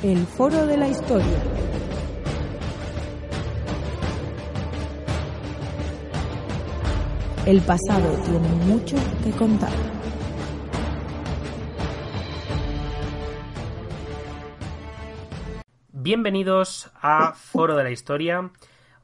El Foro de la Historia. El pasado tiene mucho que contar. Bienvenidos a Foro de la Historia.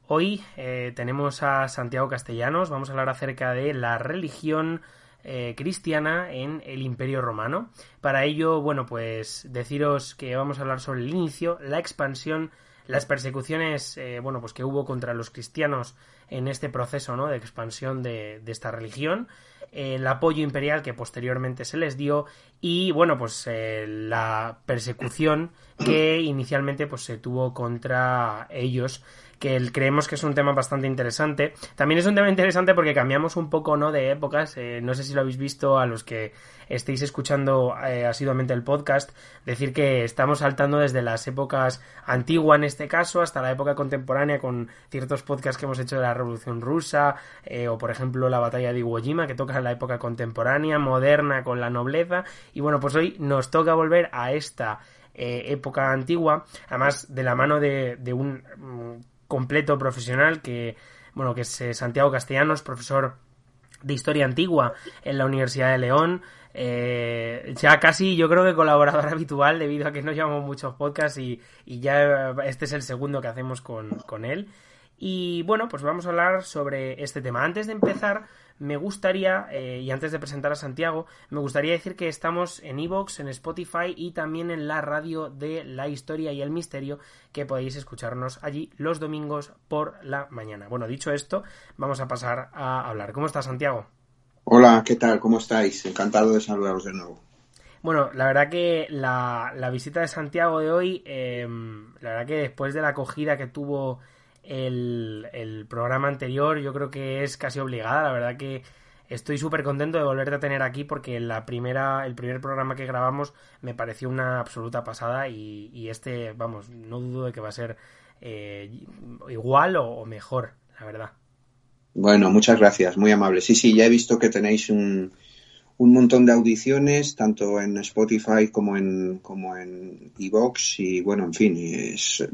Hoy eh, tenemos a Santiago Castellanos. Vamos a hablar acerca de la religión eh, cristiana en el Imperio Romano. Para ello, bueno, pues deciros que vamos a hablar sobre el inicio, la expansión, las persecuciones, eh, bueno, pues que hubo contra los cristianos en este proceso, ¿no? De expansión de, esta religión, el apoyo imperial que posteriormente se les dio y, bueno, pues eh, la persecución que inicialmente pues se tuvo contra ellos que creemos que es un tema bastante interesante. También es un tema interesante porque cambiamos un poco, ¿no? De épocas. Eh, no sé si lo habéis visto a los que estéis escuchando eh, asiduamente el podcast, decir que estamos saltando desde las épocas antiguas en este caso hasta la época contemporánea con ciertos podcasts que hemos hecho de la Revolución Rusa eh, o por ejemplo la batalla de Iwo Jima que toca la época contemporánea, moderna con la nobleza y bueno pues hoy nos toca volver a esta época antigua, además de la mano de, de un mm, completo profesional que, bueno, que es eh, Santiago Castellanos, profesor de Historia Antigua en la Universidad de León. Eh, ya casi yo creo que colaborador habitual debido a que no llevamos muchos podcasts y, y ya este es el segundo que hacemos con, con él. Y bueno, pues vamos a hablar sobre este tema. Antes de empezar, me gustaría, eh, y antes de presentar a Santiago, me gustaría decir que estamos en Evox, en Spotify y también en la radio de la historia y el misterio, que podéis escucharnos allí los domingos por la mañana. Bueno, dicho esto, vamos a pasar a hablar. ¿Cómo está Santiago? Hola, ¿qué tal? ¿Cómo estáis? Encantado de saludaros de nuevo. Bueno, la verdad que la, visita de Santiago de hoy, em, la verdad que después de la acogida que tuvo el, programa anterior, yo creo que es casi obligada. La verdad que estoy súper contento de volverte a tener aquí porque la primera, el primer programa que grabamos me pareció una absoluta pasada y, este, vamos, no dudo de que va a ser eh, igual o, mejor, la verdad. Bueno, muchas gracias, muy amable. Sí, sí, ya he visto que tenéis un, un montón de audiciones, tanto en Spotify como en como en Evox y bueno, en fin, es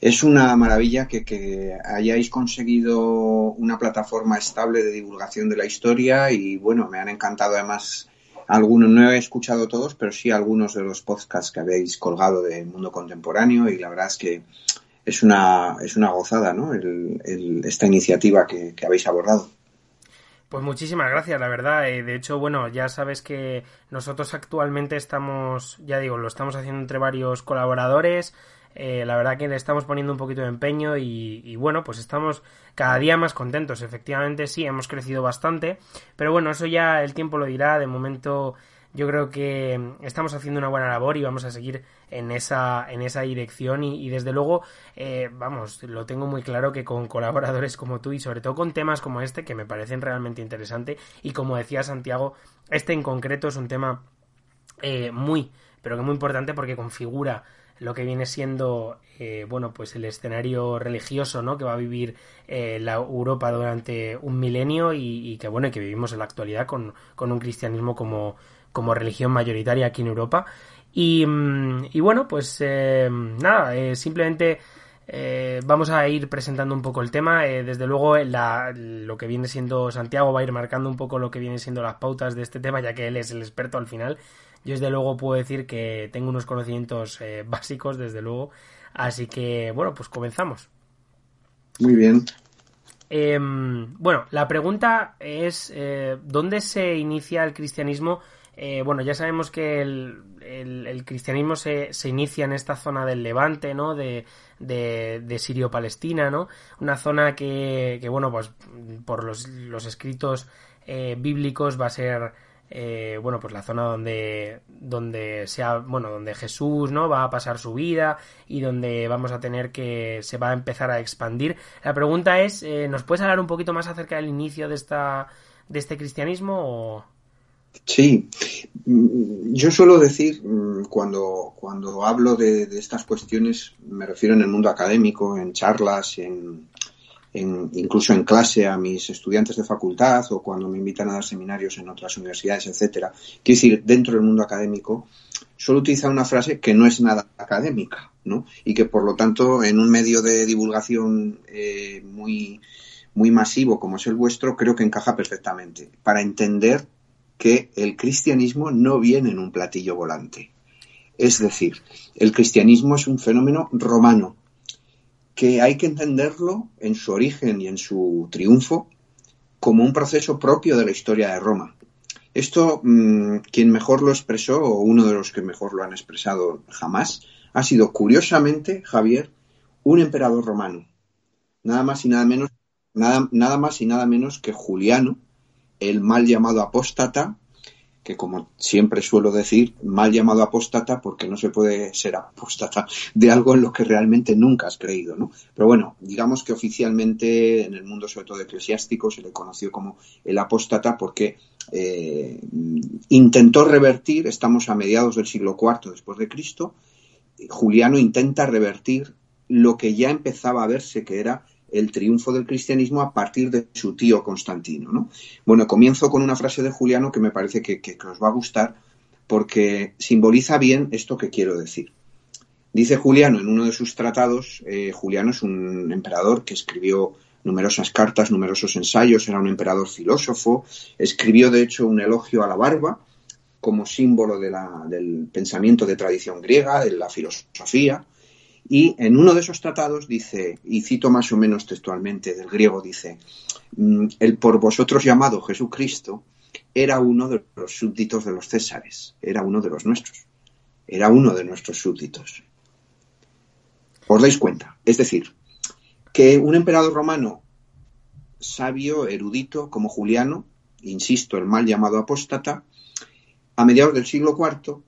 es una maravilla que, hayáis conseguido una plataforma estable de divulgación de la historia y bueno, me han encantado además algunos, no he escuchado todos, pero sí algunos de los podcasts que habéis colgado del mundo contemporáneo y la verdad es que es una, es una gozada, ¿no? esta iniciativa que, habéis abordado. Pues muchísimas gracias, la verdad. Eh, de hecho, bueno, ya sabes que nosotros actualmente estamos, ya digo, lo estamos haciendo entre varios colaboradores. Eh, la verdad que le estamos poniendo un poquito de empeño y, bueno, pues estamos cada día más contentos. Efectivamente, sí, hemos crecido bastante, pero bueno, eso ya el tiempo lo dirá. De momento, yo creo que estamos haciendo una buena labor y vamos a seguir en esa, en esa dirección y, desde luego, eh, vamos, lo tengo muy claro que con colaboradores como tú y sobre todo con temas como este que me parecen realmente interesantes y como decía Santiago, este en concreto es un tema eh, muy, pero que muy importante porque configura lo que viene siendo eh, bueno pues el escenario religioso no que va a vivir eh, la Europa durante un milenio y, que bueno que vivimos en la actualidad con, un cristianismo como, como religión mayoritaria aquí en Europa y, mm, y bueno pues eh, nada simplemente vamos a ir presentando un poco el tema. desde luego, la, lo que viene siendo Santiago va a ir marcando un poco lo que viene siendo las pautas de este tema, ya que él es el experto al final. Yo desde luego puedo decir que tengo unos conocimientos eh, básicos, desde luego. Así que, bueno, pues comenzamos. Muy bien. Em, bueno, la pregunta es, eh, ¿dónde se inicia el cristianismo? Eh, bueno, ya sabemos que el, el, cristianismo se, se, inicia en esta zona del Levante, ¿no? De, de, de Sirio-Palestina, ¿no? Una zona que, que, bueno, pues por los, los escritos bíblicos va a ser eh, bueno, pues la zona donde, donde sea, bueno, donde Jesús, ¿no? Va a pasar su vida y donde vamos a tener que se va a empezar a expandir. La pregunta es, eh, ¿nos puedes hablar un poquito más acerca del inicio de esta, de este cristianismo Sí, yo suelo decir mm, cuando, cuando hablo de, de, estas cuestiones, me refiero en el mundo académico, en charlas, en, incluso en clase a mis estudiantes de facultad o cuando me invitan a dar seminarios en otras universidades, etcétera. Quiero decir, dentro del mundo académico, suele utilizar una frase que no es nada académica, ¿no? Y que por lo tanto en un medio de divulgación eh, muy, muy masivo como es el vuestro, creo que encaja perfectamente para entender que el cristianismo no viene en un platillo volante. Es decir, el cristianismo es un fenómeno romano que hay que entenderlo en su origen y en su triunfo como un proceso propio de la historia de Roma. Esto, mm, quien mejor lo expresó, o uno de los que mejor lo han expresado jamás, ha sido, curiosamente, Javier, un emperador romano. Nada más y nada menos, nada, nada más y nada menos que Juliano, el mal llamado apóstata, que como siempre suelo decir, mal llamado apóstata porque no se puede ser apóstata de algo en lo que realmente nunca has creído, ¿no? Pero bueno, digamos que oficialmente en el mundo sobre todo eclesiástico se le conoció como el apóstata porque eh, intentó revertir, estamos a mediados del siglo IV después de Cristo, Juliano intenta revertir lo que ya empezaba a verse que era el triunfo del cristianismo a partir de su tío Constantino. ¿no? Bueno, comienzo con una frase de Juliano que me parece que, os va a gustar porque simboliza bien esto que quiero decir. Dice Juliano en uno de sus tratados, eh, Juliano es un emperador que escribió numerosas cartas, numerosos ensayos, era un emperador filósofo, escribió de hecho un elogio a la barba como símbolo del pensamiento de tradición griega, de la filosofía, y en uno de esos tratados dice, y cito más o menos textualmente del griego, dice, mm, el por vosotros llamado Jesucristo era uno de los súbditos de los Césares, era uno de los nuestros, era uno de nuestros súbditos. ¿Os dais cuenta? Es decir, que un emperador romano sabio, erudito, como Juliano, insisto, el mal llamado apóstata, a mediados del siglo IV,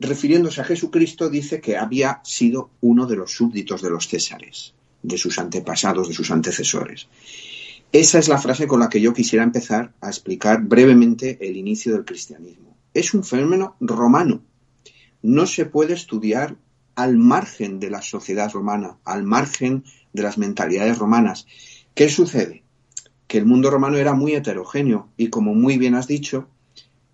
refiriéndose a Jesucristo, dice que había sido uno de los súbditos de los Césares, de sus antepasados, de sus antecesores. Esa es la frase con la que yo quisiera empezar a explicar brevemente el inicio del cristianismo. Es un fenómeno romano. No se puede estudiar al margen de la sociedad romana, al margen de las mentalidades romanas. ¿Qué sucede? Que el mundo romano era muy heterogéneo y, como muy bien has dicho,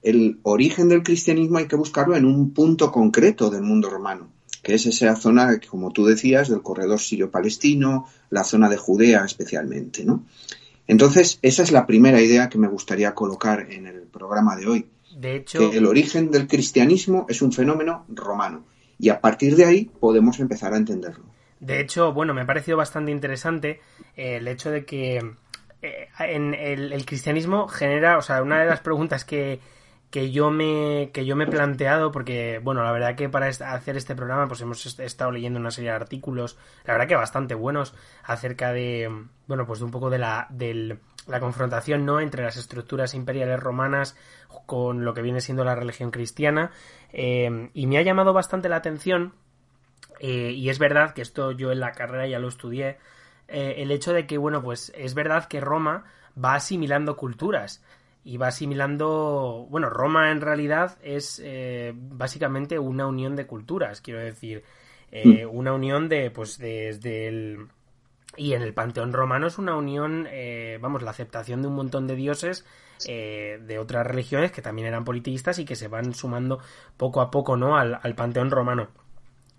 el origen del cristianismo hay que buscarlo en un punto concreto del mundo romano, que es esa zona, como tú decías, del corredor sirio-palestino, la zona de Judea especialmente, ¿no? Entonces, esa es la primera idea que me gustaría colocar en el programa de hoy. De hecho, que el origen del cristianismo es un fenómeno romano y a partir de ahí podemos empezar a entenderlo. De hecho, bueno, me ha parecido bastante interesante eh, el hecho de que eh, en el, cristianismo genera, o sea, una de las preguntas que, que yo me que yo me he planteado porque bueno la verdad que para hacer este programa pues hemos estado leyendo una serie de artículos la verdad que bastante buenos acerca de bueno pues de un poco de la del, la confrontación no entre las estructuras imperiales romanas con lo que viene siendo la religión cristiana eh, y me ha llamado bastante la atención eh, y es verdad que esto yo en la carrera ya lo estudié eh, el hecho de que bueno pues es verdad que Roma va asimilando culturas y va asimilando, bueno, Roma en realidad es eh, básicamente una unión de culturas, quiero decir, eh, mm. una unión de, pues, desde el... Y en el panteón romano es una unión, eh, vamos, la aceptación de un montón de dioses de otras religiones que también eran politeístas y que se van sumando poco a poco, ¿no? Al, al panteón romano.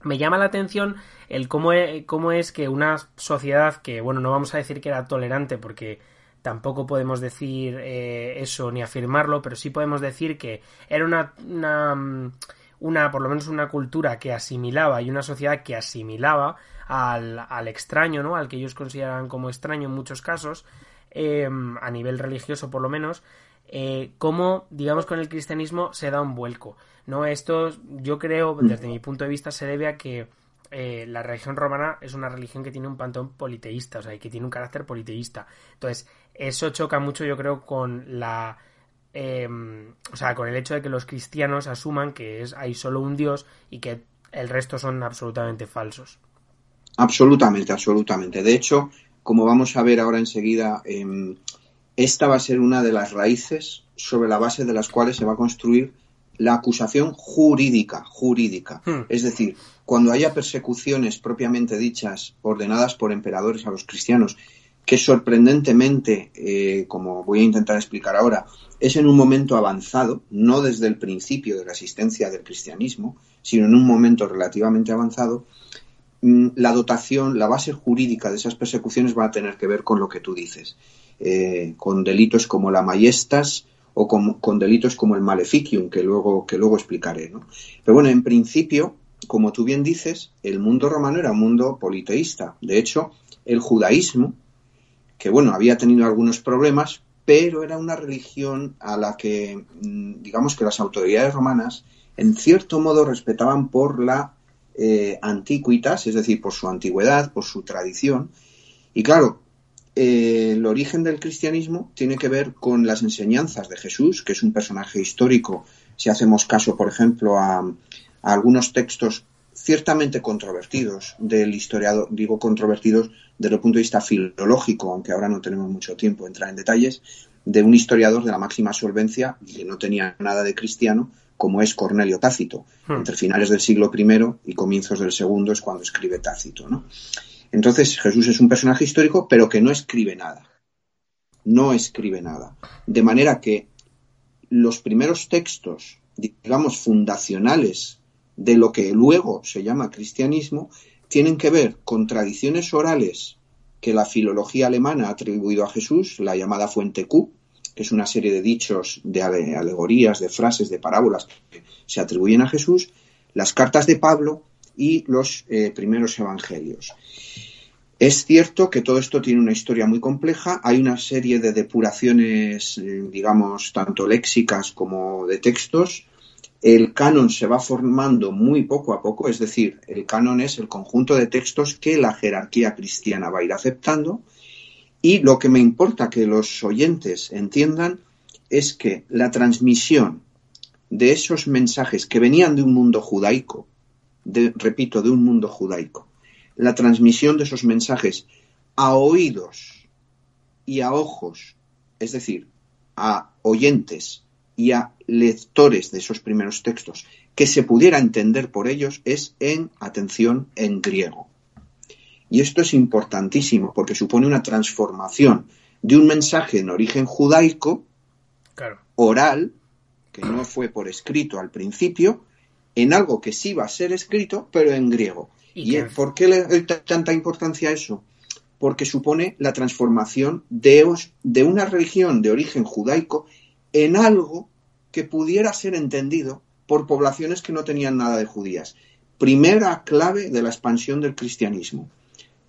Me llama la atención el cómo, cómo es que una sociedad que, bueno, no vamos a decir que era tolerante porque tampoco podemos decir eh, eso ni afirmarlo, pero sí podemos decir que era una, una, mm, una, por lo menos una cultura que asimilaba y una sociedad que asimilaba al, al extraño, ¿no? Al que ellos consideraban como extraño en muchos casos, em, a nivel religioso por lo menos, eh, cómo, digamos, con el cristianismo se da un vuelco. ¿no? Esto, yo creo, desde mi punto de vista, se debe a que eh, la religión romana es una religión que tiene un panteón politeísta, o sea, que tiene un carácter politeísta. Entonces, eso choca mucho, yo creo, con la. Em, o sea, con el hecho de que los cristianos asuman que es, hay solo un Dios y que el resto son absolutamente falsos. Absolutamente, absolutamente. De hecho, como vamos a ver ahora enseguida, em, esta va a ser una de las raíces sobre la base de las cuales se va a construir la acusación jurídica, jurídica. Hmm. Es decir, cuando haya persecuciones propiamente dichas ordenadas por emperadores a los cristianos que sorprendentemente, eh, como voy a intentar explicar ahora, es en un momento avanzado, no desde el principio de la existencia del cristianismo, sino en un momento relativamente avanzado, mm, la dotación, la base jurídica de esas persecuciones va a tener que ver con lo que tú dices, eh, con delitos como la majestas o con, delitos como el maleficium, que luego, que luego explicaré. Pero bueno, en principio, como tú bien dices, el mundo romano era un mundo politeísta. De hecho, el judaísmo, que bueno, había tenido algunos problemas, pero era una religión a la que, mm, digamos que las autoridades romanas, en cierto modo, respetaban por la eh, es decir, por su antigüedad, por su tradición. Y claro, eh, el origen del cristianismo tiene que ver con las enseñanzas de Jesús, que es un personaje histórico, si hacemos caso, por ejemplo, a algunos textos ciertamente controvertidos del historiador, digo controvertidos desde el punto de vista filológico, aunque ahora no tenemos mucho tiempo de entrar en detalles, de un historiador de la máxima solvencia y que no tenía nada de cristiano, como es Cornelio Tácito. Hmm. Entre finales del siglo I y comienzos del segundo es cuando escribe Tácito. ¿no? Entonces Jesús es un personaje histórico, pero que no escribe nada. No escribe nada. De manera que los primeros textos, digamos, fundacionales de lo que luego se llama cristianismo tienen que ver con tradiciones orales que la filología alemana ha atribuido a Jesús, la llamada fuente Q, que es una serie de dichos, de alegorías, de frases, de parábolas que se atribuyen a Jesús, las cartas de Pablo y los eh, primeros evangelios. Es cierto que todo esto tiene una historia muy compleja, hay una serie de depuraciones, eh, digamos, tanto léxicas como de textos, el canon se va formando muy poco a poco, es decir, el canon es el conjunto de textos que la jerarquía cristiana va a ir aceptando y lo que me importa que los oyentes entiendan es que la transmisión de esos mensajes que venían de un mundo judaico, repito, de un mundo judaico, la transmisión de esos mensajes a oídos y a ojos, es decir, a oyentes y a lectores de esos primeros textos que se pudiera entender por ellos es en, atención, en griego. Y esto es importantísimo porque supone una transformación de un mensaje en origen judaico, oral, que no fue por escrito al principio, en algo que sí va a ser escrito, pero en griego. ¿Y, por qué le doy tanta importancia a eso? Porque supone la transformación de, de una religión de origen judaico en algo que pudiera ser entendido por poblaciones que no tenían nada de judías. Primera clave de la expansión del cristianismo,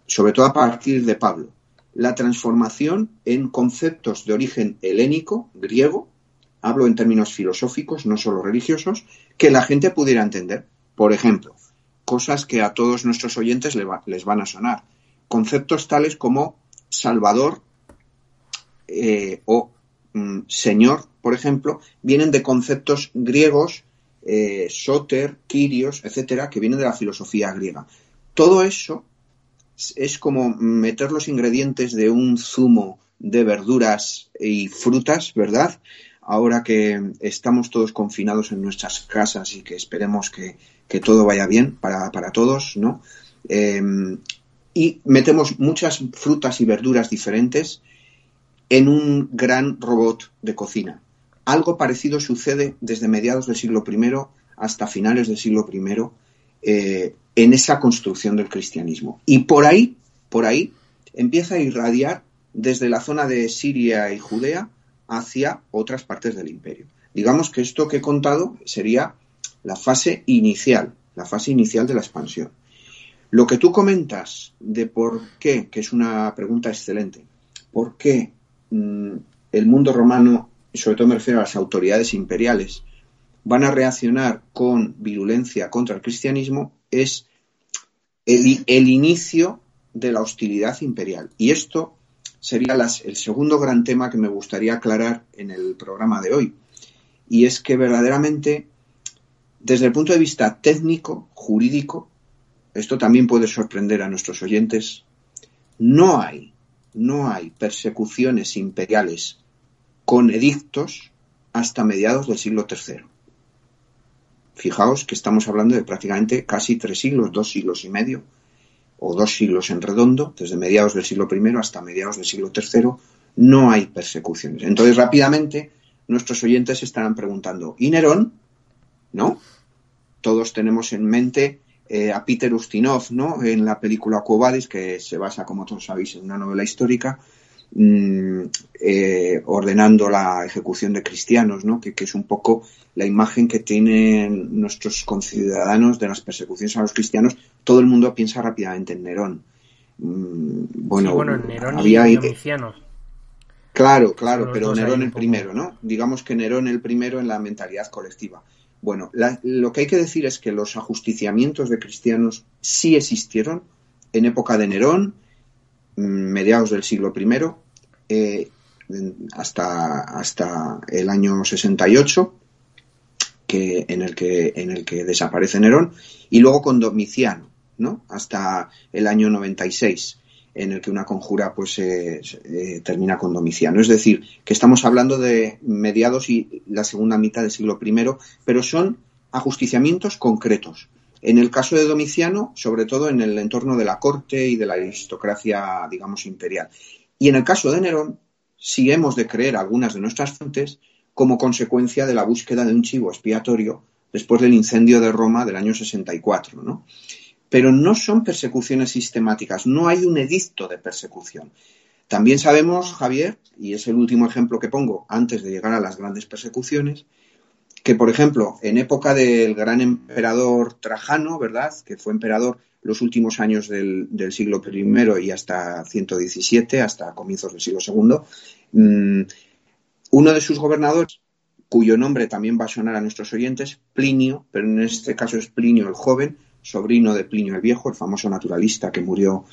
sobre todo a partir de Pablo, la transformación en conceptos de origen helénico, griego, hablo en términos filosóficos, no solo religiosos, que la gente pudiera entender. Por ejemplo, cosas que a todos nuestros oyentes les van a sonar. Conceptos tales como Salvador eh, o Mm, señor, por ejemplo, vienen de conceptos griegos, eh, soter, etcétera, que vienen de la filosofía griega. Todo eso es como meter los ingredientes de un zumo de verduras y frutas, ¿verdad? Ahora que estamos todos confinados en nuestras casas y que esperemos que, todo vaya bien para, todos, ¿no? Em, y metemos muchas frutas y verduras diferentes en un gran robot de cocina. Algo parecido sucede desde mediados del siglo I hasta finales del siglo I eh, en esa construcción del cristianismo. Y por ahí, por ahí, empieza a irradiar desde la zona de Siria y Judea hacia otras partes del imperio. Digamos que esto que he contado sería la fase inicial, la fase inicial de la expansión. Lo que tú comentas de por qué, que es una pregunta excelente, ¿por qué el mundo romano, sobre todo me refiero a las autoridades imperiales, van a reaccionar con virulencia contra el cristianismo, es el, inicio de la hostilidad imperial. Y esto sería el segundo gran tema que me gustaría aclarar en el programa de hoy. Y es que verdaderamente, desde el punto de vista técnico, jurídico, esto también puede sorprender a nuestros oyentes, no hay no hay persecuciones imperiales con edictos hasta mediados del siglo III. Fijaos que estamos hablando de prácticamente casi tres siglos, dos siglos y medio, o dos siglos en redondo, desde mediados del siglo I hasta mediados del siglo III, no hay persecuciones. Entonces, rápidamente, nuestros oyentes estarán preguntando, ¿y Nerón? ¿No? Todos tenemos en mente eh, a Peter Ustinov, ¿no? En la película Cuobadis, que se basa, como todos sabéis, en una novela histórica, mm, eh, ordenando la ejecución de cristianos, ¿no? Que, que, es un poco la imagen que tienen nuestros conciudadanos de las persecuciones a los cristianos. Todo el mundo piensa rápidamente en Nerón. Mm, bueno, sí, bueno, Nerón había, y Domiciano. Claro, claro, pero Nerón el primero, ¿no? Digamos que Nerón el primero en la mentalidad colectiva. Bueno, la, lo que hay que decir es que los ajusticiamientos de cristianos sí existieron en época de Nerón, mm, mediados del siglo I, eh, hasta, hasta el año 68, que, en, el que, en el que desaparece Nerón, y luego con Domiciano, ¿no? hasta el año 96 en el que una conjura pues eh, termina con Domiciano. Es decir, que estamos hablando de mediados y la segunda mitad del siglo I, pero son ajusticiamientos concretos. En el caso de Domiciano, sobre todo en el entorno de la corte y de la aristocracia, digamos, imperial. Y en el caso de Nerón, si hemos de creer algunas de nuestras fuentes, como consecuencia de la búsqueda de un chivo expiatorio después del incendio de Roma del año 64, ¿no? Pero no son persecuciones sistemáticas, no hay un edicto de persecución. También sabemos, Javier, y es el último ejemplo que pongo antes de llegar a las grandes persecuciones, que, por ejemplo, en época del gran emperador Trajano, ¿verdad?, que fue emperador los últimos años del, siglo I y hasta 117, hasta comienzos del siglo II, mm, uno de sus gobernadores, cuyo nombre también va a sonar a nuestros oyentes, Plinio, pero en este caso es Plinio el joven, sobrino de Plinio el Viejo, el famoso naturalista que murió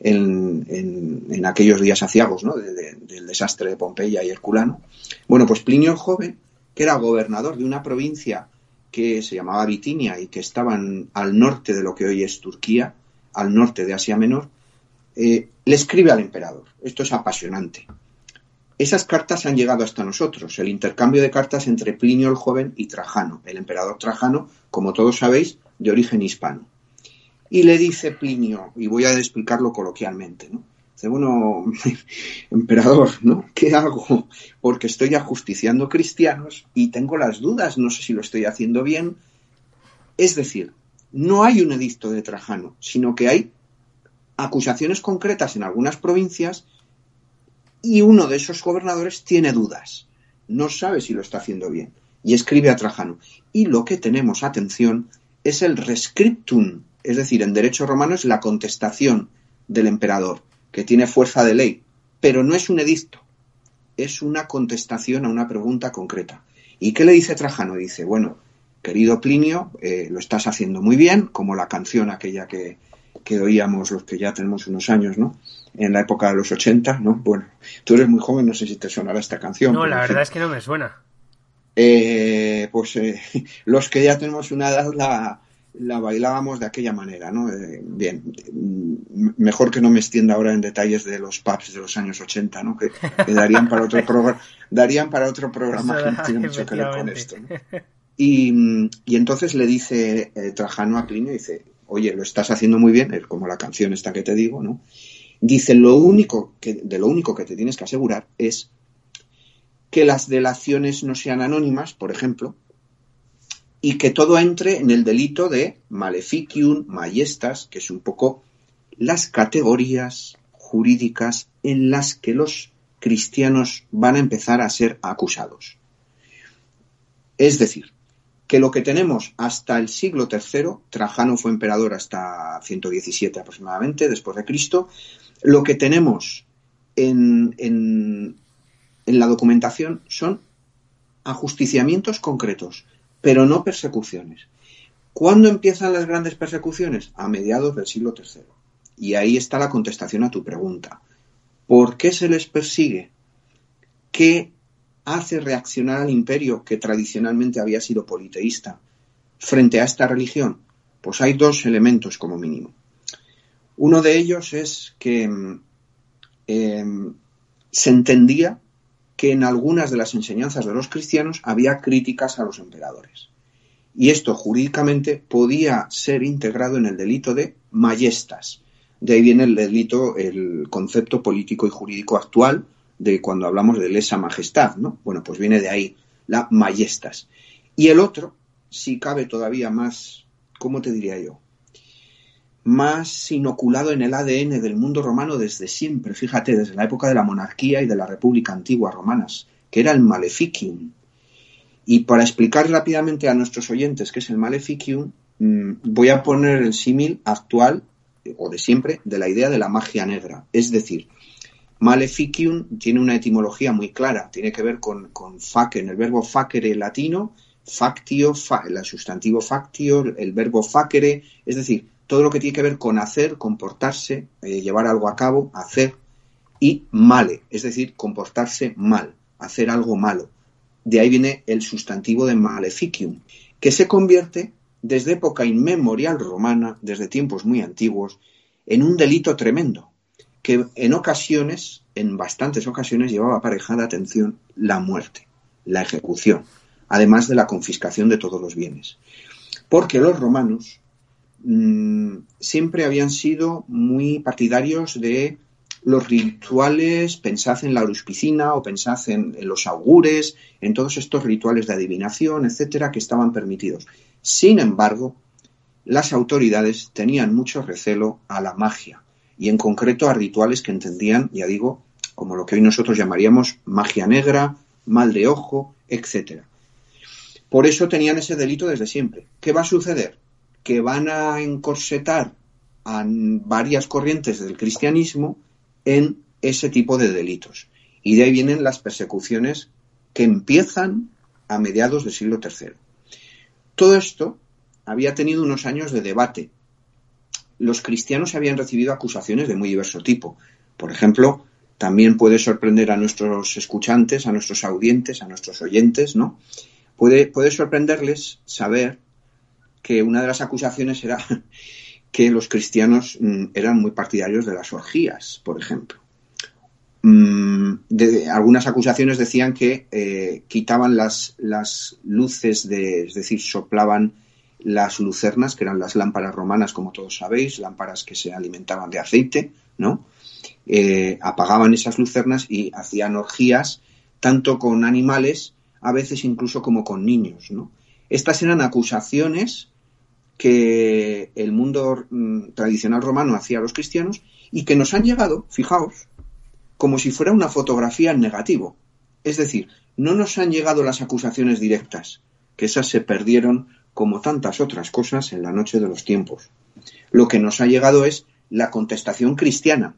en, aquellos días aciagos ¿no? del desastre de Pompeya y Herculano. Bueno, pues Plinio el Joven, que era gobernador de una provincia que se llamaba Bitinia y que estaba al norte de lo que hoy es Turquía, al norte de Asia Menor, eh, le escribe al emperador. Esto es apasionante. Esas cartas han llegado hasta nosotros, el intercambio de cartas entre Plinio el Joven y Trajano. El emperador Trajano, como todos sabéis, de origen hispano. Y le dice Plinio, y voy a explicarlo coloquialmente, ¿no? Dice, bueno, emperador, ¿no? ¿Qué hago? Porque estoy ajusticiando cristianos y tengo las dudas, no sé si lo estoy haciendo bien. Es decir, no hay un edicto de Trajano, sino que hay acusaciones concretas en algunas provincias y uno de esos gobernadores tiene dudas, no sabe si lo está haciendo bien y escribe a Trajano. Y lo que tenemos, atención, es el rescriptum, es decir, en derecho romano es la contestación del emperador, que tiene fuerza de ley, pero no es un edicto, es una contestación a una pregunta concreta. ¿Y qué le dice Trajano? Dice, bueno, querido Plinio, eh, lo estás haciendo muy bien, como la canción aquella que, que oíamos los que ya tenemos unos años, ¿no? En la época de los 80, ¿no? Bueno, tú eres muy joven, no sé si te sonará esta canción. No, la verdad es que no me suena. Eh, pues eh, los que ya tenemos una edad la, la bailábamos de aquella manera, ¿no? Eh, bien, mejor que no me extienda ahora en detalles de los pubs de los años 80, ¿no? Que, darían para otro programa, darían para otro programa que no tiene mucho que ver con esto. Y, y, entonces le dice Trajano a Plinio, dice, oye, lo estás haciendo muy bien, como la canción esta que te digo, ¿no? Dice, lo único que, de lo único que te tienes que asegurar es que las delaciones no sean anónimas, por ejemplo, y que todo entre en el delito de maleficium majestas, que es un poco las categorías jurídicas en las que los cristianos van a empezar a ser acusados. Es decir, que lo que tenemos hasta el siglo III, Trajano fue emperador hasta 117 aproximadamente después de Cristo, lo que tenemos en, en, en la documentación son ajusticiamientos concretos, pero no persecuciones. ¿Cuándo empiezan las grandes persecuciones? A mediados del siglo III. Y ahí está la contestación a tu pregunta. ¿Por qué se les persigue? ¿Qué hace reaccionar al imperio que tradicionalmente había sido politeísta frente a esta religión? Pues hay dos elementos como mínimo. Uno de ellos es que em, se entendía que en algunas de las enseñanzas de los cristianos había críticas a los emperadores. Y esto jurídicamente podía ser integrado en el delito de majestas. De ahí viene el delito, el concepto político y jurídico actual de cuando hablamos de lesa majestad, ¿no? Bueno, pues viene de ahí la majestas. Y el otro, si cabe todavía más, ¿cómo te diría yo? Más inoculado en el ADN del mundo romano desde siempre, fíjate, desde la época de la monarquía y de la república antigua romanas, que era el maleficium. Y para explicar rápidamente a nuestros oyentes qué es el maleficium, mm, voy a poner el símil actual o de siempre de la idea de la magia negra. Es decir, maleficium tiene una etimología muy clara, tiene que ver con, con facere, el verbo facere latino, factio, el sustantivo factio, el verbo facere, es decir, todo lo que tiene que ver con hacer, comportarse, eh, llevar algo a cabo, hacer, y male, es decir, comportarse mal, hacer algo malo. De ahí viene el sustantivo de maleficium, que se convierte desde época inmemorial romana, desde tiempos muy antiguos, en un delito tremendo, que en ocasiones, en bastantes ocasiones, llevaba aparejada atención la muerte, la ejecución, además de la confiscación de todos los bienes. Porque los romanos mmm, siempre habían sido muy partidarios de los rituales, pensad en la auspicina o pensad en, en, los augures, en todos estos rituales de adivinación, etcétera, que estaban permitidos. Sin embargo, las autoridades tenían mucho recelo a la magia y en concreto a rituales que entendían, ya digo, como lo que hoy nosotros llamaríamos magia negra, mal de ojo, etcétera. Por eso tenían ese delito desde siempre. ¿Qué va a suceder? Que van a encorsetar a varias corrientes del cristianismo en ese tipo de delitos. Y de ahí vienen las persecuciones que empiezan a mediados del siglo III. Todo esto había tenido unos años de debate. Los cristianos habían recibido acusaciones de muy diverso tipo. Por ejemplo, también puede sorprender a nuestros escuchantes, a nuestros audientes, a nuestros oyentes, ¿no? Puede, puede sorprenderles saber que una de las acusaciones era que los cristianos mm, eran muy partidarios de las orgías, por ejemplo. Mm, algunas acusaciones decían que eh, quitaban las, las luces de, es decir, soplaban las lucernas, que eran las lámparas romanas, como todos sabéis, lámparas que se alimentaban de aceite, ¿no? Eh, apagaban esas lucernas y hacían orgías tanto con animales, a veces incluso como con niños, ¿no? Estas eran acusaciones que el mundo mm, tradicional romano hacía a los cristianos y que nos han llegado, fijaos, como si fuera una fotografía en negativo. Es decir, no nos han llegado las acusaciones directas, que esas se perdieron como tantas otras cosas en la noche de los tiempos. Lo que nos ha llegado es la contestación cristiana,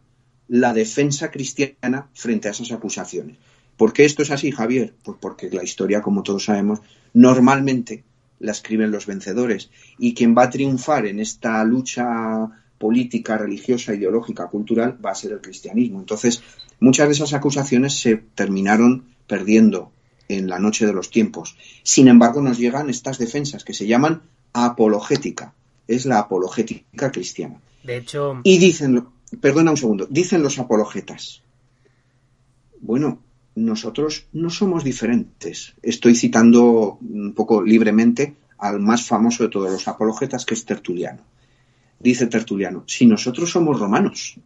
la defensa cristiana frente a esas acusaciones. ¿Por qué esto es así, Javier? Pues porque la historia, como todos sabemos, normalmente la escriben los vencedores y quien va a triunfar en esta lucha política, religiosa, ideológica, cultural, va a ser el cristianismo. Entonces, muchas de esas acusaciones se terminaron perdiendo en la noche de los tiempos. Sin embargo, nos llegan estas defensas que se llaman apologética. Es la apologética cristiana. De hecho. Y dicen, perdona un segundo, dicen los apologetas. Bueno, nosotros no somos diferentes. Estoy citando un poco libremente al más famoso de todos los apologetas, que es Tertuliano dice Tertuliano, si nosotros somos romanos,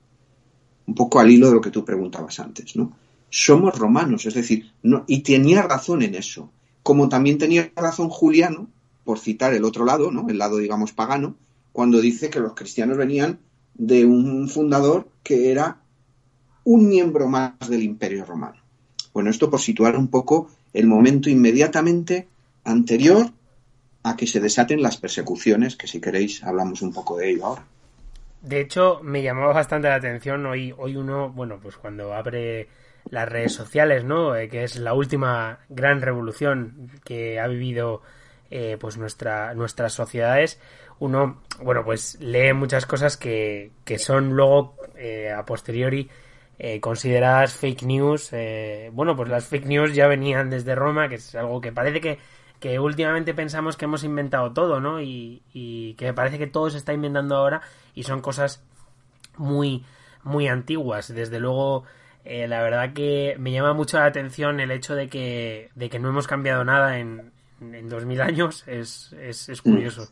un poco al hilo de lo que tú preguntabas antes, ¿no? Somos romanos, es decir, no, y tenía razón en eso, como también tenía razón Juliano, por citar el otro lado, ¿no? El lado, digamos, pagano, cuando dice que los cristianos venían de un fundador que era un miembro más del imperio romano. Bueno, esto por situar un poco el momento inmediatamente anterior a que se desaten las persecuciones, que si queréis hablamos un poco de ello ahora. De hecho, me llamaba bastante la atención hoy, hoy uno, bueno, pues cuando abre las redes sociales, ¿no? Eh, que es la última gran revolución que ha vivido eh, pues nuestra, nuestras sociedades, uno, bueno, pues lee muchas cosas que, que son luego eh, a posteriori eh, consideradas fake news. Eh, bueno, pues las fake news ya venían desde Roma, que es algo que parece que que últimamente pensamos que hemos inventado todo, ¿no? Y, que parece que todo se está inventando ahora y son cosas muy, muy antiguas. Desde luego, eh, la verdad que me llama mucho la atención el hecho de que, de que no hemos cambiado nada en, en 2000 años. Es, es, es curioso.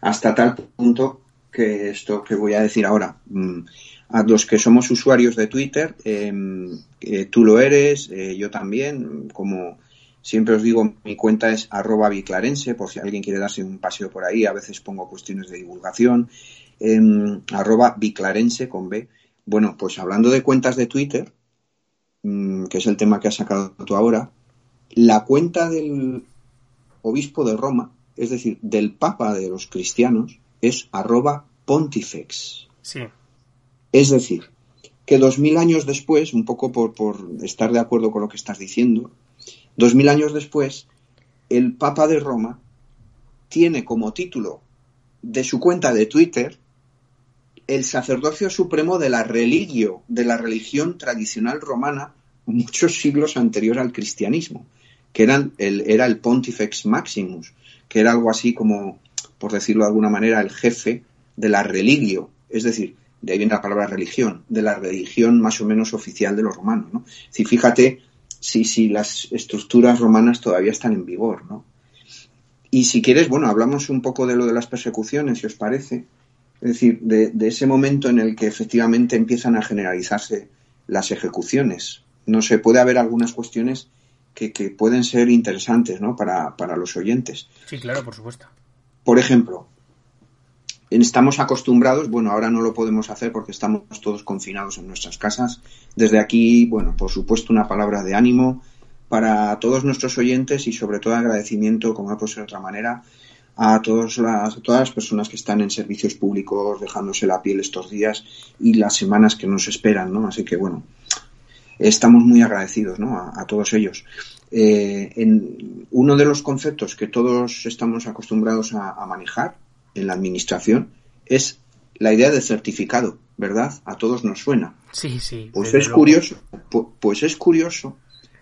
Hasta tal punto que esto que voy a decir ahora. Mm, a los que somos usuarios de Twitter, em, eh, tú lo eres, eh, yo también, como siempre os digo, mi cuenta es arroba biclarense, por si alguien quiere darse un paseo por ahí, a veces pongo cuestiones de divulgación, em, arroba biclarense con B. Bueno, pues hablando de cuentas de Twitter, mm, que es el tema que has sacado tú ahora, la cuenta del obispo de Roma, es decir, del papa de los cristianos, es arroba pontifex. Sí. Es decir, que dos mil años después, un poco por, por estar de acuerdo con lo que estás diciendo, dos mil años después, el Papa de Roma tiene como título de su cuenta de Twitter el sacerdocio supremo de la religio, de la religión tradicional romana muchos siglos anterior al cristianismo, que eran el, era el Pontifex Maximus, que era algo así como, por decirlo de alguna manera, el jefe de la religio, es decir, de ahí viene la palabra religión, de la religión más o menos oficial de los romanos. ¿no? Si fíjate si, si las estructuras romanas todavía están en vigor. ¿no? Y si quieres, bueno, hablamos un poco de lo de las persecuciones, si os parece. Es decir, de, ese momento en el que efectivamente empiezan a generalizarse las ejecuciones. No sé, puede haber algunas cuestiones que, que pueden ser interesantes ¿no? para, para los oyentes. Sí, claro, por supuesto. Por ejemplo, estamos acostumbrados, bueno, ahora no lo podemos hacer porque estamos todos confinados en nuestras casas. Desde aquí, bueno, por supuesto, una palabra de ánimo para todos nuestros oyentes y sobre todo agradecimiento, como no puede ser de otra manera, a, todas las, todas las personas que están en servicios públicos dejándose la piel estos días y las semanas que nos esperan, ¿no? Así que, bueno, estamos muy agradecidos, ¿no? A, todos ellos. Eh, en uno de los conceptos que todos estamos acostumbrados a manejar en la administración es la idea de certificado, ¿verdad? A todos nos suena. Sí, sí. Pues es curioso, pues es curioso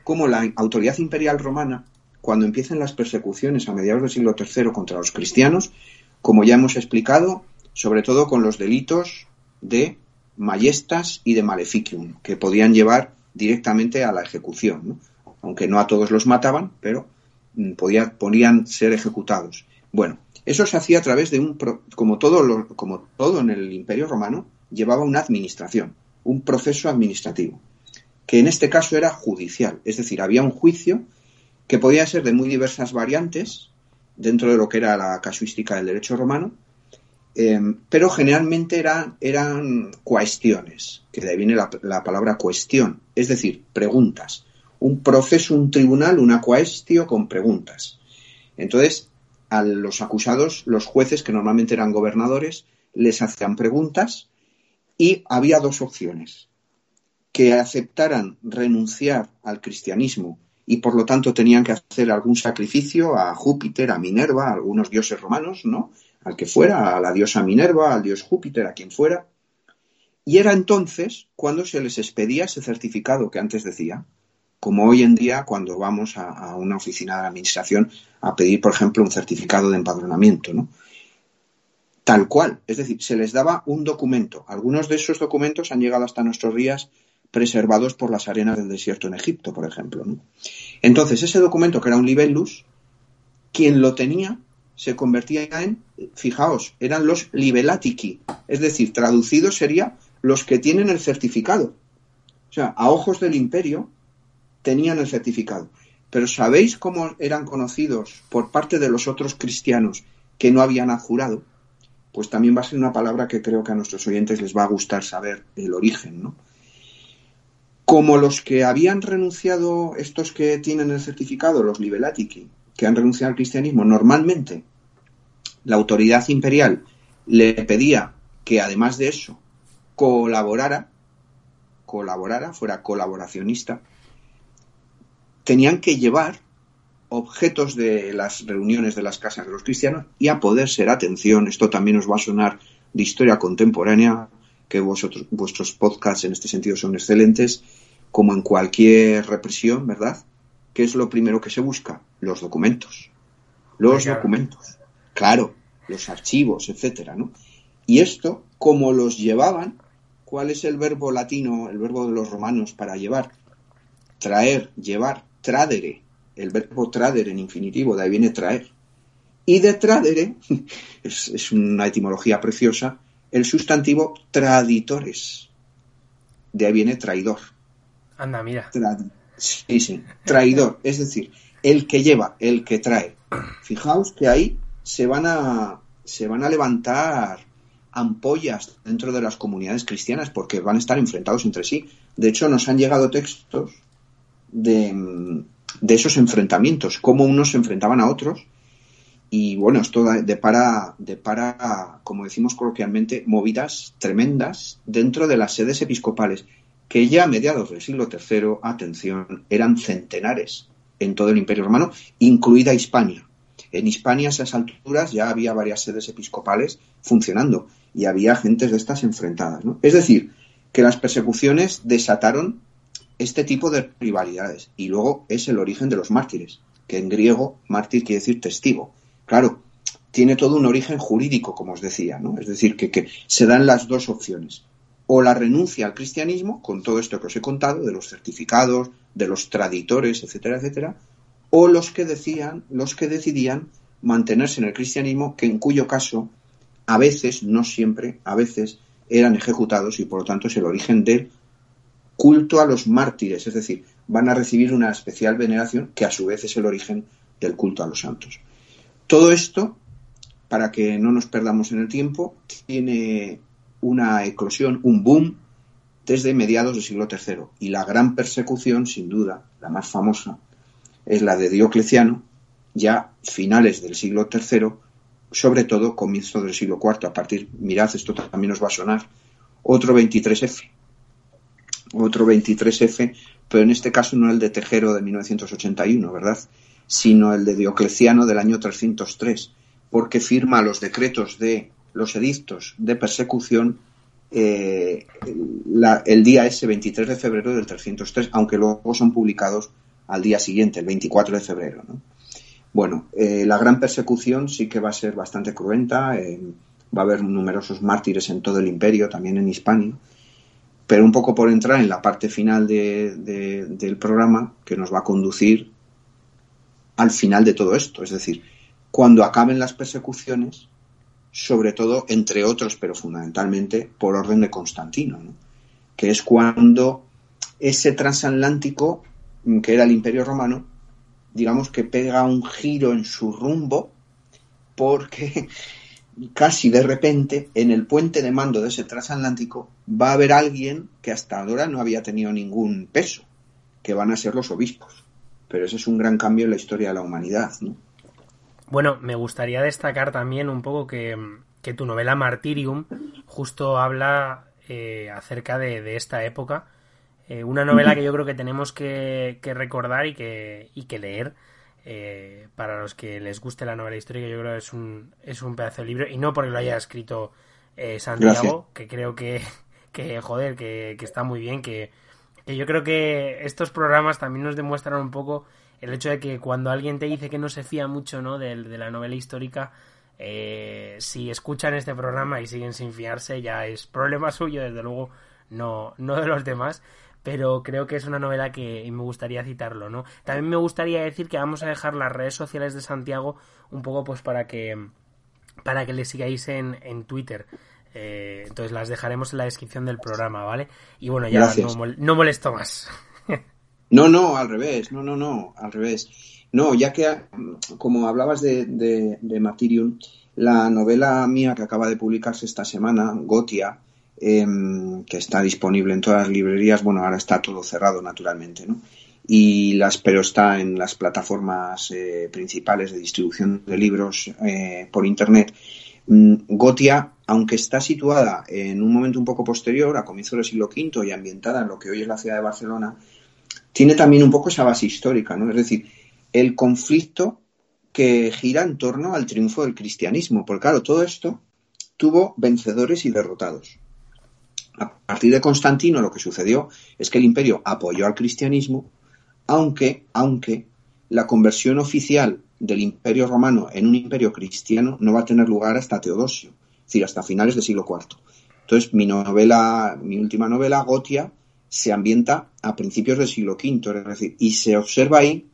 cómo la autoridad imperial romana, cuando empiezan las persecuciones a mediados del siglo III contra los cristianos, como ya hemos explicado, sobre todo con los delitos de mayestas y de maleficium, que podían llevar directamente a la ejecución, aunque no a todos los mataban, pero mm, podían ser ejecutados. Bueno, eso se hacía a través de un, como todo, como todo en el Imperio Romano, llevaba una administración, un proceso administrativo, que en este caso era judicial, es decir, había un juicio que podía ser de muy diversas variantes dentro de lo que era la casuística del derecho romano, em, pero generalmente eran cuestiones, que de ahí viene la, palabra cuestión, es decir, preguntas. Un proceso, un tribunal, una cuestio con preguntas. Entonces, a los acusados, los jueces, que normalmente eran gobernadores, les hacían preguntas y había dos opciones. Que aceptaran renunciar al cristianismo y por lo tanto tenían que hacer algún sacrificio a Júpiter, a Minerva, a algunos dioses romanos, ¿no? Al que fuera, a la diosa Minerva, al dios Júpiter, a quien fuera. Y era entonces cuando se les expedía ese certificado que antes decía, como hoy en día cuando vamos a, una oficina de administración a pedir, por ejemplo, un certificado de empadronamiento, ¿no? Tal cual, es decir, se les daba un documento. Algunos de esos documentos han llegado hasta nuestros días preservados por las arenas del desierto en Egipto, por ejemplo. Entonces, ese documento que era un libellus, quien lo tenía se convertía en, fijaos, eran los libelatici, es decir, traducido sería los que tienen el certificado. O sea, a ojos del imperio, tenían el certificado. Pero ¿sabéis cómo eran conocidos por parte de los otros cristianos que no habían adjurado? Pues también va a ser una palabra que creo que a nuestros oyentes les va a gustar saber el origen, ¿no? Como los que habían renunciado, estos que tienen el certificado, los libelatici, que han renunciado al cristianismo, normalmente la autoridad imperial le pedía que además de eso colaborara, colaborara, fuera colaboracionista, tenían que llevar objetos de las reuniones de las casas de los cristianos y a poder ser atención, esto también os va a sonar de historia contemporánea, que vosotros, vuestros podcasts en este sentido son excelentes, como en cualquier represión, ¿verdad? ¿Qué es lo primero que se busca? Los documentos. Los documentos. Claro, los archivos, etcétera, ¿no? Y esto, como los llevaban, ¿cuál es el verbo latino, el verbo de los romanos para llevar? Traer, llevar tradere, el verbo trader en infinitivo, de ahí viene traer. Y de tradere, es, una etimología preciosa, el sustantivo traditores. De ahí viene traidor. Anda, mira. sí, sí, traidor. Es decir, el que lleva, el que trae. Fijaos que ahí se van a, se van a levantar ampollas dentro de las comunidades cristianas porque van a estar enfrentados entre sí. De hecho, nos han llegado textos de, esos enfrentamientos, cómo unos se enfrentaban a otros. Y bueno, esto depara, para como decimos coloquialmente, movidas tremendas dentro de las sedes episcopales, que ya a mediados del siglo III, atención, eran centenares en todo el Imperio Romano, incluida Hispania. En Hispania a esas alturas ya había varias sedes episcopales funcionando y había gentes de estas enfrentadas. Es decir, que las persecuciones desataron este tipo de rivalidades. Y luego es el origen de los mártires, que en griego mártir quiere decir testigo. Claro, tiene todo un origen jurídico, como os decía, ¿no? Es decir, que, se dan las dos opciones. O la renuncia al cristianismo, con todo esto que os he contado, de los certificados, de los traditores, etcétera, etcétera, o los que decían, los que decidían mantenerse en el cristianismo, que en cuyo caso a veces, no siempre, a veces eran ejecutados y por lo tanto es el origen del culto a los mártires, es decir, van a recibir una especial veneración que a su vez es el origen del culto a los santos. Todo esto, para que no nos perdamos en el tiempo, tiene una eclosión, un boom, desde mediados del siglo III. Y la gran persecución, sin duda, la más famosa, es la de Diocleciano, ya finales del siglo III, sobre todo comienzo del siglo IV, a partir, mirad, esto también os va a sonar, otro 23F. Otro 23F, pero en este caso no el de Tejero de 1981, ¿verdad? Sino el de Diocleciano del año 303, porque firma los decretos de los edictos de persecución eh, el día ese 23 de febrero del 303, aunque luego son publicados al día siguiente, el 24 de febrero. ¿no? Bueno, eh, la gran persecución sí que va a ser bastante cruenta, eh, va a haber numerosos mártires en todo el imperio, también en Hispania, pero un poco por entrar en la parte final del programa que nos va a conducir al final de todo esto, es decir, cuando acaben las persecuciones, sobre todo, entre otros, pero fundamentalmente por orden de Constantino, que es cuando ese transatlántico, que era el imperio romano, digamos que pega un giro en su rumbo porque casi de repente en el puente de mando de ese transatlántico va a haber alguien que hasta ahora no había tenido ningún peso, que van a ser los obispos. Pero ese es un gran cambio en la historia de la humanidad. Bueno, me gustaría destacar también un poco que, tu novela Martyrium justo habla eh, acerca de esta época eh, una novela que yo creo que tenemos que, recordar y que, y que leer. Eh, para los que les guste la novela histórica, yo creo que es un, es un pedazo de libro. Y no porque lo haya escrito eh, Santiago, que creo que, que joder, que, está muy bien. Que, yo creo que estos programas también nos demuestran un poco el hecho de que cuando alguien te dice que no se fía mucho ¿no? de, de la novela histórica, si escuchan este programa y siguen sin fiarse, ya es problema suyo, desde luego, no, no de los demás pero creo que es una novela que me gustaría citarlo, ¿no? También me gustaría decir que vamos a dejar las redes sociales de Santiago un poco pues para que para que le sigáis en, en Twitter. Eh, entonces las dejaremos en la descripción del programa, ¿vale? Y bueno, ya no, molesto más. no, no, al revés, no, no, no, al revés. No, ya que como hablabas de, de, de la novela mía que acaba de publicarse esta semana, Gotia, Em, que está disponible en todas las librerías. Bueno, ahora está todo cerrado, naturalmente, ¿no? Y las, pero está en las plataformas eh, principales de distribución de libros eh, por Internet. Mm, Gotia, aunque está situada en un momento un poco posterior, a comienzos del siglo V y ambientada en lo que hoy es la ciudad de Barcelona, tiene también un poco esa base histórica, ¿no? Es decir, el conflicto que gira en torno al triunfo del cristianismo. Porque claro, todo esto tuvo vencedores y derrotados. A partir de Constantino lo que sucedió es que el imperio apoyó al cristianismo, aunque, aunque la conversión oficial del imperio romano en un imperio cristiano no va a tener lugar hasta Teodosio, es decir, hasta finales del siglo IV. Entonces, mi novela, mi última novela, Gotia, se ambienta a principios del siglo V, es decir, y se observa ahí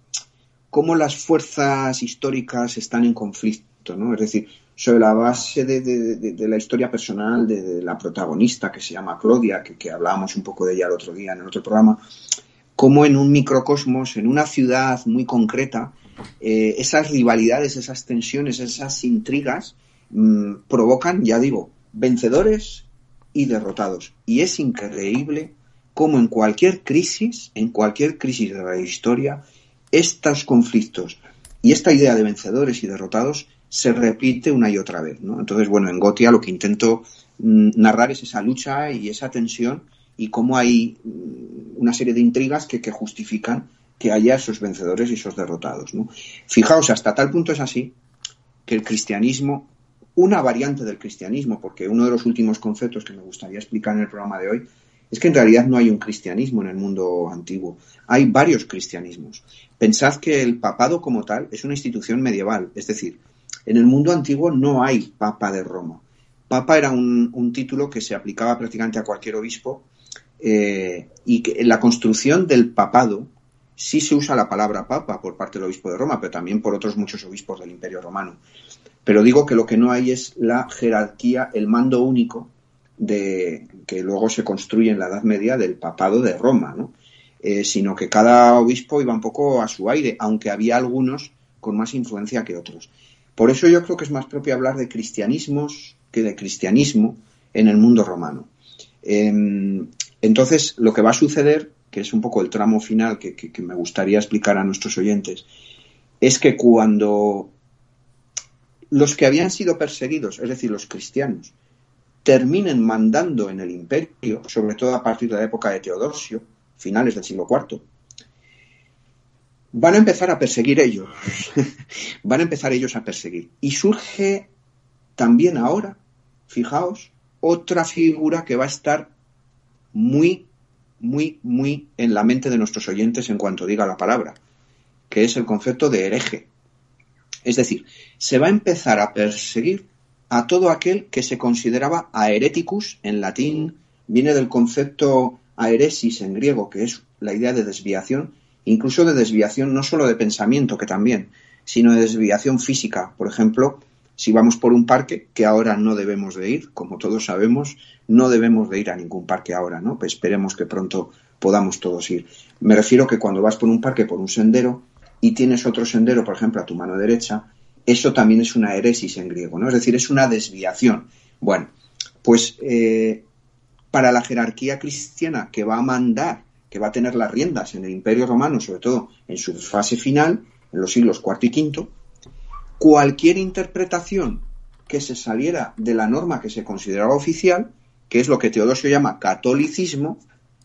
cómo las fuerzas históricas están en conflicto, ¿no? Es decir, sobre la base de, la historia personal de, la protagonista que se llama Claudia, que, hablábamos un poco de ella el otro día en el otro programa, como en un microcosmos, en una ciudad muy concreta, eh, esas rivalidades, esas tensiones, esas intrigas mm, provocan, ya digo, vencedores y derrotados. Y es increíble cómo en cualquier crisis, en cualquier crisis de la historia, estos conflictos y esta idea de vencedores y derrotados se repite una y otra vez. ¿no? Entonces, bueno, en Gotia lo que intento mm, narrar es esa lucha y esa tensión y cómo hay mm, una serie de intrigas que, justifican que haya esos vencedores y esos derrotados. Fijaos, hasta tal punto es así que el cristianismo, una variante del cristianismo, porque uno de los últimos conceptos que me gustaría explicar en el programa de hoy es que en realidad no hay un cristianismo en el mundo antiguo, hay varios cristianismos. Pensad que el papado como tal es una institución medieval, es decir, en el mundo antiguo no hay papa de Roma. Papa era un, título que se aplicaba prácticamente a cualquier obispo eh, y que en la construcción del papado sí se usa la palabra papa por parte del obispo de Roma, pero también por otros muchos obispos del Imperio Romano. Pero digo que lo que no hay es la jerarquía, el mando único de que luego se construye en la Edad Media del papado de Roma, ¿no? Eh, sino que cada obispo iba un poco a su aire, aunque había algunos con más influencia que otros. Por eso yo creo que es más propio hablar de cristianismos que de cristianismo en el mundo romano. Em, entonces, lo que va a suceder, que es un poco el tramo final que, me gustaría explicar a nuestros oyentes, es que cuando los que habían sido perseguidos, es decir, los cristianos, terminen mandando en el imperio, sobre todo a partir de la época de Teodosio, finales del siglo IV, van a empezar a perseguir ellos. van a empezar ellos a perseguir. Y surge también ahora, fijaos, otra figura que va a estar muy, muy, muy en la mente de nuestros oyentes en cuanto diga la palabra, que es el concepto de hereje. Es decir, se va a empezar a perseguir a todo aquel que se consideraba aereticus en latín, viene del concepto aeresis en griego, que es la idea de desviación, incluso de desviación no solo de pensamiento, que también, sino de desviación física. Por ejemplo, si vamos por un parque, que ahora no debemos de ir, como todos sabemos, no debemos de ir a ningún parque ahora, ¿no? Esperemos que pronto podamos todos ir. Me refiero que cuando vas por un parque, por un sendero, y tienes otro sendero, por ejemplo, a tu mano derecha, eso también es una heresis en griego, ¿no? Es decir, es una desviación. Bueno, pues eh, para la jerarquía cristiana que va a mandar que va a tener las riendas en el Imperio Romano, sobre todo en su fase final, en los siglos IV y V, cualquier interpretación que se saliera de la norma que se consideraba oficial, que es lo que Teodosio llama catolicismo,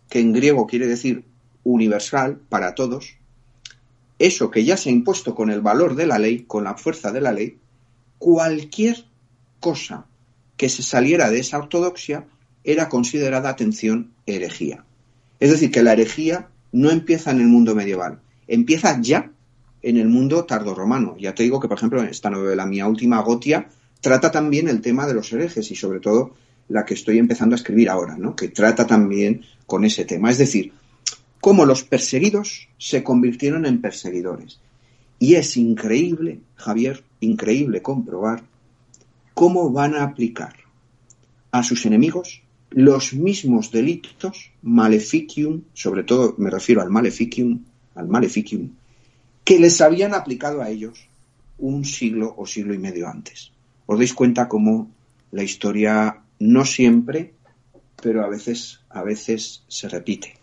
que en griego quiere decir universal para todos, eso que ya se ha impuesto con el valor de la ley, con la fuerza de la ley, cualquier cosa que se saliera de esa ortodoxia era considerada, atención, herejía. Es decir, que la herejía no empieza en el mundo medieval, empieza ya en el mundo tardorromano. Ya te digo que, por ejemplo, en esta novela, mi última Gotia, trata también el tema de los herejes y sobre todo la que estoy empezando a escribir ahora, ¿no? que trata también con ese tema. Es decir, cómo los perseguidos se convirtieron en perseguidores. Y es increíble, Javier, increíble comprobar cómo van a aplicar a sus enemigos los mismos delitos, maleficium, sobre todo me refiero al maleficium, al maleficium, que les habían aplicado a ellos un siglo o siglo y medio antes. Os dais cuenta cómo la historia no siempre, pero a veces, a veces se repite.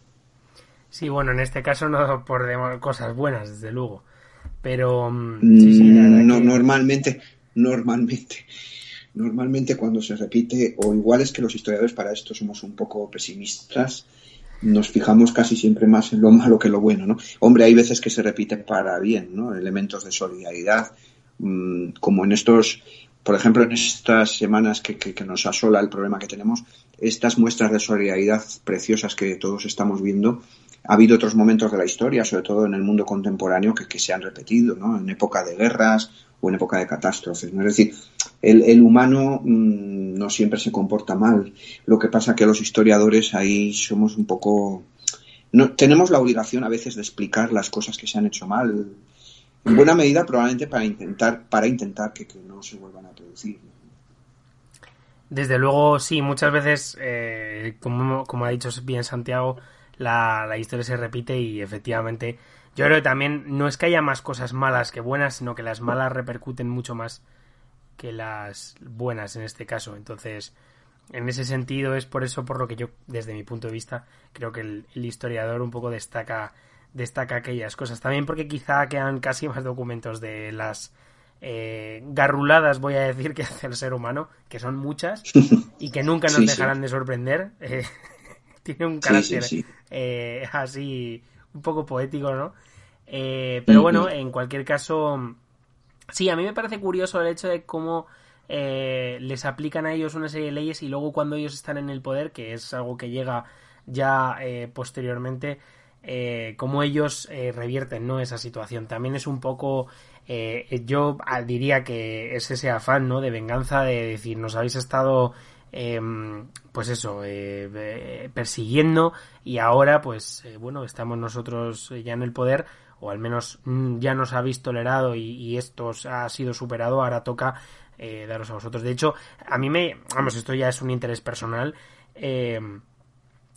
Sí, bueno, en este caso no por cosas buenas, desde luego. Pero mm, mm, no, normalmente, normalmente Normalmente cuando se repite, o igual es que los historiadores para esto somos un poco pesimistas, nos fijamos casi siempre más en lo malo que lo bueno, ¿no? Hombre, hay veces que se repite para bien, ¿no? Elementos de solidaridad, mm, como en estos, por ejemplo, en estas semanas que, nos asola el problema que tenemos, estas muestras de solidaridad preciosas que todos estamos viendo, ha habido otros momentos de la historia, sobre todo en el mundo contemporáneo, que, que se han repetido, ¿no? En época de guerras o en época de catástrofes, ¿no? Es decir, el, humano mm, no siempre se comporta mal. Lo que pasa que los historiadores ahí somos un poco... No, tenemos la obligación a veces de explicar las cosas que se han hecho mal en buena medida probablemente para intentar, para intentar que, no se vuelvan a producir. Desde luego, sí, muchas veces, eh, como, como, ha dicho bien Santiago, la, la, historia se repite y efectivamente yo creo que también no es que haya más cosas malas que buenas, sino que las malas repercuten mucho más que las buenas en este caso. Entonces, en ese sentido es por eso por lo que yo, desde mi punto de vista, creo que el, historiador un poco destaca destaca aquellas cosas. También porque quizá quedan casi más documentos de las eh, garruladas, voy a decir, que hace el ser humano, que son muchas y que nunca nos dejarán de sorprender. Eh, tiene un carácter eh, así un poco poético, ¿no? pero bueno, en cualquier caso, sí, a mí me parece curioso el hecho de cómo eh, les aplican a ellos una serie de leyes y luego cuando ellos están en el poder, que es algo que llega ya eh, posteriormente, eh, cómo ellos revierten ¿no? esa situación. También es un poco, yo diría que es ese afán ¿no? de venganza, de decir, nos habéis estado em, pues eso, persiguiendo y ahora pues bueno, estamos nosotros ya en el poder o al menos mm, ya nos habéis tolerado y, esto ha sido superado, ahora toca eh, daros a vosotros. De hecho, a mí me, vamos, esto ya es un interés personal, eh,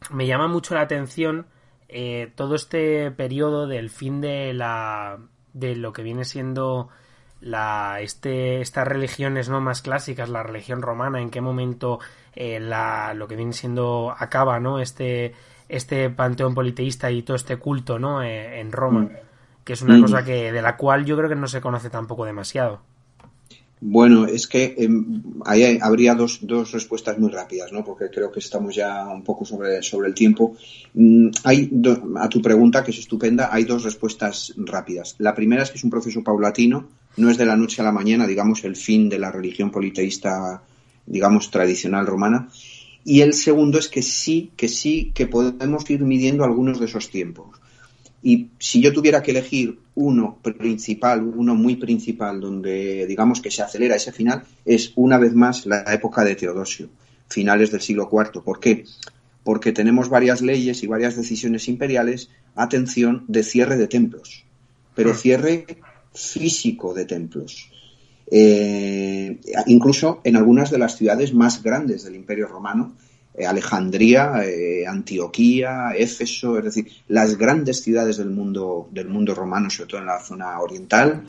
me llama mucho la atención eh, todo este periodo del fin de la, de lo que viene siendo la, este, estas religiones no más clásicas, la religión romana, en qué momento la, lo que viene siendo acaba, ¿no? Este, este panteón politeísta y todo este culto, ¿no? en Roma, mm. que es una mm. cosa que de la cual yo creo que no se conoce tampoco demasiado. Bueno, es que em, ahí habría dos, dos respuestas muy rápidas, ¿no? Porque creo que estamos ya un poco sobre, sobre el tiempo. Mm, hay a tu pregunta, que es estupenda, hay dos respuestas rápidas. La primera es que es un proceso paulatino, no es de la noche a la mañana, digamos, el fin de la religión politeísta, digamos, tradicional romana. Y el segundo es que sí, que sí, que podemos ir midiendo algunos de esos tiempos. Y si yo tuviera que elegir uno principal, uno muy principal, donde digamos que se acelera ese final, es una vez más la época de Teodosio, finales del siglo IV. ¿Por qué? Porque tenemos varias leyes y varias decisiones imperiales, atención, de cierre de templos, pero mm. cierre físico de templos. Eh, incluso en algunas de las ciudades más grandes del Imperio Romano, eh, Alejandría, eh, Antioquía, Éfeso, es decir, las grandes ciudades del mundo, del mundo romano, sobre todo en la zona oriental.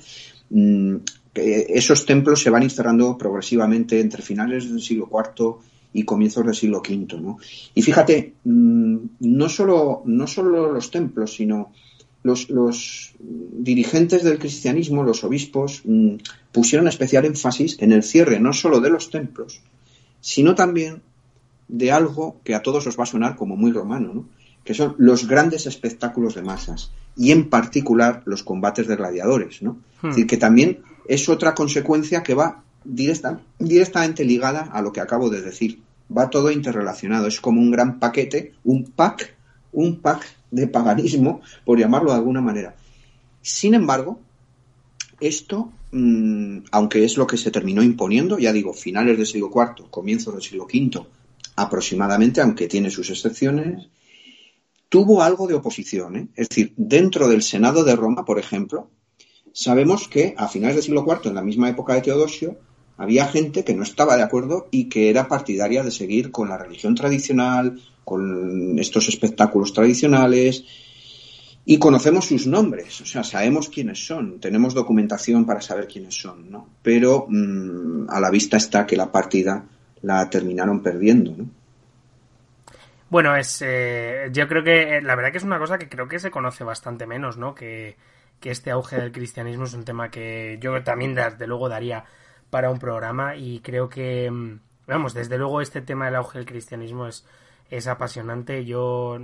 Mm, esos templos se van instalando progresivamente entre finales del siglo IV y comienzos del siglo V. ¿no? Y fíjate, mm, no solo, no solo los templos, sino los, los, dirigentes del cristianismo, los obispos, mm, pusieron especial énfasis en el cierre no solo de los templos, sino también de algo que a todos os va a sonar como muy romano, ¿no? que son los grandes espectáculos de masas y en particular los combates de gladiadores. ¿no? Es decir, hmm. que también es otra consecuencia que va directa, directamente ligada a lo que acabo de decir. Va todo interrelacionado, es como un gran paquete, un pack, un pack de paganismo, por llamarlo de alguna manera. Sin embargo, esto, mm, aunque es lo que se terminó imponiendo, ya digo, finales del siglo IV, comienzos del siglo V, aproximadamente, aunque tiene sus excepciones, tuvo algo de oposición. ¿eh? Es decir, dentro del Senado de Roma, por ejemplo, sabemos que a finales del siglo IV, en la misma época de Teodosio, había gente que no estaba de acuerdo y que era partidaria de seguir con la religión tradicional, con estos espectáculos tradicionales, y conocemos sus nombres, o sea, sabemos quiénes son, tenemos documentación para saber quiénes son, ¿no? Pero mm, a la vista está que la partida la terminaron perdiendo, ¿no? Bueno, es, eh, yo creo que eh, la verdad que es una cosa que creo que se conoce bastante menos, ¿no? Que, este auge del cristianismo es un tema que yo también desde luego daría para un programa y creo que, mm, vamos, desde luego este tema del auge del cristianismo es, es apasionante. Yo,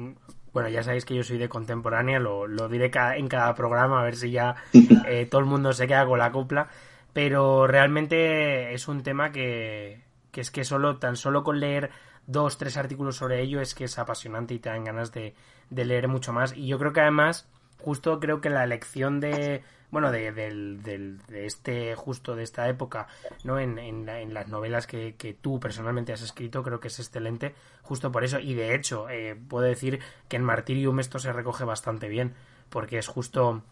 bueno, ya sabéis que yo soy de contemporánea, lo, lo diré en cada programa a ver si ya eh, todo el mundo se queda con la copla, pero realmente es un tema que, que es que solo, tan solo con leer dos, tres artículos sobre ello es que es apasionante y te dan ganas de, leer mucho más. Y yo creo que además, justo creo que la elección de, bueno, de, de, este, justo de esta época, ¿no? En, en, las novelas que, que, tú personalmente has escrito, creo que es excelente, justo por eso. Y de hecho, eh, puedo decir que en Martirium esto se recoge bastante bien, porque es justo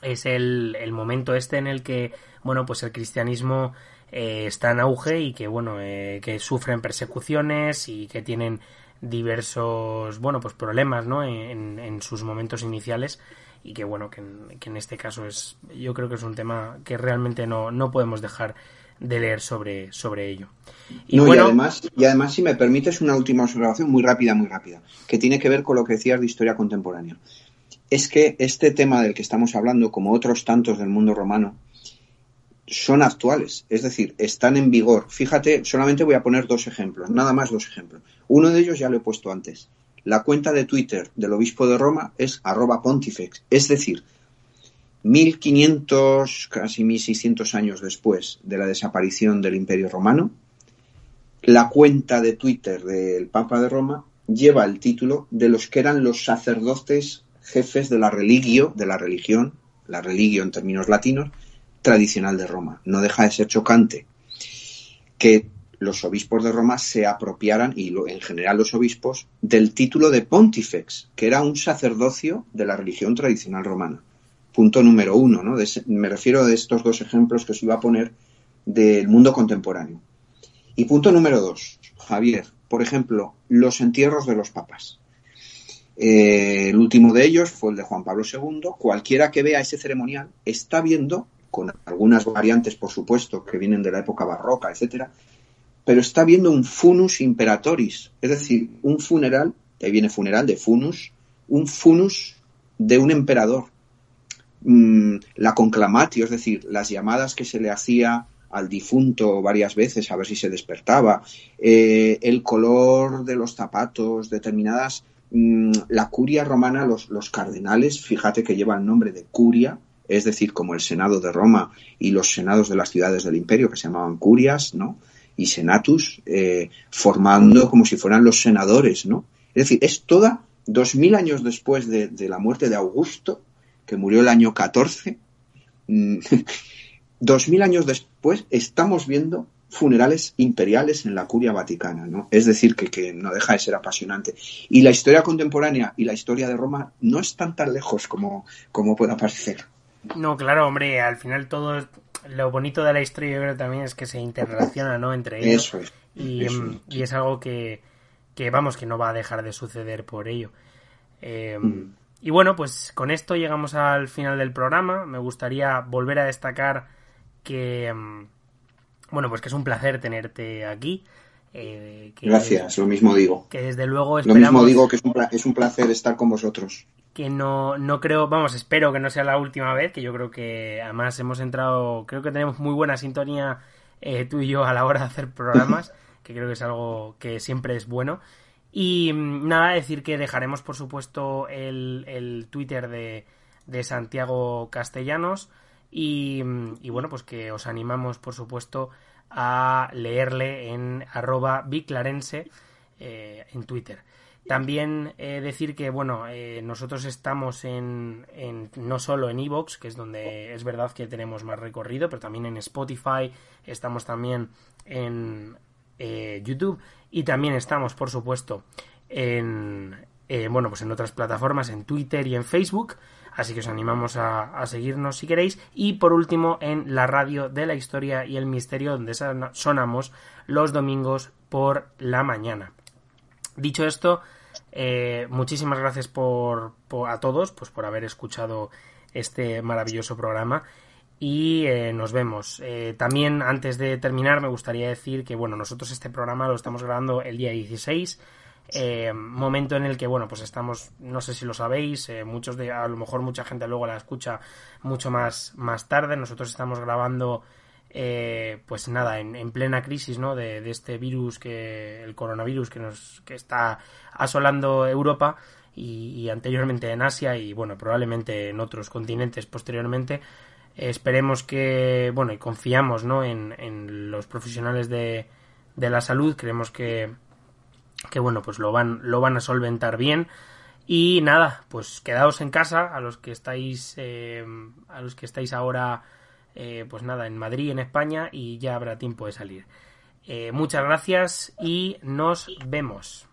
es el, el momento este en el que, bueno, pues el cristianismo eh, está en auge y que, bueno, eh, que sufren persecuciones y que tienen diversos, bueno, pues problemas, ¿no? En, en sus momentos iniciales y que, bueno, que en, que en, este caso es, yo creo que es un tema que realmente no, no podemos dejar de leer sobre, sobre ello. Y, no, bueno, y, además, y además, si me permites, una última observación muy rápida, muy rápida, que tiene que ver con lo que decías de historia contemporánea es que este tema del que estamos hablando, como otros tantos del mundo romano, son actuales, es decir, están en vigor. Fíjate, solamente voy a poner dos ejemplos, nada más dos ejemplos. Uno de ellos ya lo he puesto antes. La cuenta de Twitter del obispo de Roma es arroba pontifex, es decir, 1500, casi 1600 años después de la desaparición del Imperio Romano, la cuenta de Twitter del Papa de Roma lleva el título de los que eran los sacerdotes jefes de la religio, de la religión, la religio en términos latinos, tradicional de Roma. No deja de ser chocante que los obispos de Roma se apropiaran, y en general los obispos, del título de pontifex, que era un sacerdocio de la religión tradicional romana. Punto número uno, ¿no? De, me refiero a estos dos ejemplos que os iba a poner del mundo contemporáneo. Y punto número dos, Javier, por ejemplo, los entierros de los papas. Eh, el último de ellos fue el de Juan Pablo II. Cualquiera que vea ese ceremonial está viendo, con algunas variantes, por supuesto, que vienen de la época barroca, etcétera, pero está viendo un funus imperatoris, es decir, un funeral, ahí viene funeral de funus, un funus de un emperador. Mm, la conclamatio, es decir, las llamadas que se le hacía al difunto varias veces a ver si se despertaba, eh, el color de los zapatos, determinadas Mm, la curia romana, los, los, cardenales, fíjate que lleva el nombre de curia, es decir, como el Senado de Roma y los senados de las ciudades del imperio, que se llamaban curias, ¿no? Y senatus, eh, formando como si fueran los senadores, ¿no? Es decir, es toda, dos mil años después de, de, la muerte de Augusto, que murió el año 14, mm, dos mil años después estamos viendo funerales imperiales en la curia vaticana, ¿no? Es decir, que, que, no deja de ser apasionante. Y la historia contemporánea y la historia de Roma no están tan lejos como, como pueda parecer. No, claro, hombre, al final todo lo bonito de la historia yo creo también es que se interrelaciona, ¿no? Entre ellos. Eso es. Y, eso es. y es algo que, que, vamos, que no va a dejar de suceder por ello. Eh, mm. Y bueno, pues con esto llegamos al final del programa. Me gustaría volver a destacar que bueno, pues que es un placer tenerte aquí. Eh, que, Gracias, lo mismo digo. Que desde luego esperamos, Lo mismo digo que es un, es un placer estar con vosotros. Que no, no creo, vamos, espero que no sea la última vez, que yo creo que además hemos entrado, creo que tenemos muy buena sintonía eh, tú y yo a la hora de hacer programas, que creo que es algo que siempre es bueno. Y mm, nada, decir que dejaremos por supuesto el, el Twitter de, de Santiago Castellanos y, y, bueno, pues que os animamos, por supuesto, a leerle en arroba biclarense eh, en Twitter. También eh, decir que, bueno, eh, nosotros estamos en, no solo en Evox, que es donde es verdad que tenemos más recorrido, pero también en Spotify, estamos también en eh, YouTube y también estamos, por supuesto, en, bueno, pues en otras plataformas, en Twitter y en Facebook. Así que os animamos a, seguirnos si queréis. Y por último, en la radio de la historia y el misterio, donde sonamos los domingos por la mañana. Dicho esto, eh, muchísimas gracias por, a todos pues por haber escuchado este maravilloso programa. Y eh, nos vemos. Eh, también, antes de terminar, me gustaría decir que, bueno, nosotros este programa lo estamos grabando el día 16 eh, momento en el que, bueno, pues estamos, no sé si lo sabéis, muchos de, a lo mejor mucha gente luego la escucha mucho más, más tarde. Nosotros estamos grabando, eh, pues nada, en, en, plena crisis, ¿no? De, este virus que, el coronavirus que nos, que está asolando Europa y, y anteriormente en Asia y, bueno, probablemente en otros continentes posteriormente. esperemos que, bueno, y confiamos, ¿no? En, en los profesionales de, de la salud. Creemos que que bueno, pues lo van, lo van a solventar bien. Y nada, pues quedaos en casa a los que estáis, eh, a los que estáis ahora, eh, pues nada, en Madrid, en España, y ya habrá tiempo de salir. Eh, muchas gracias y nos vemos.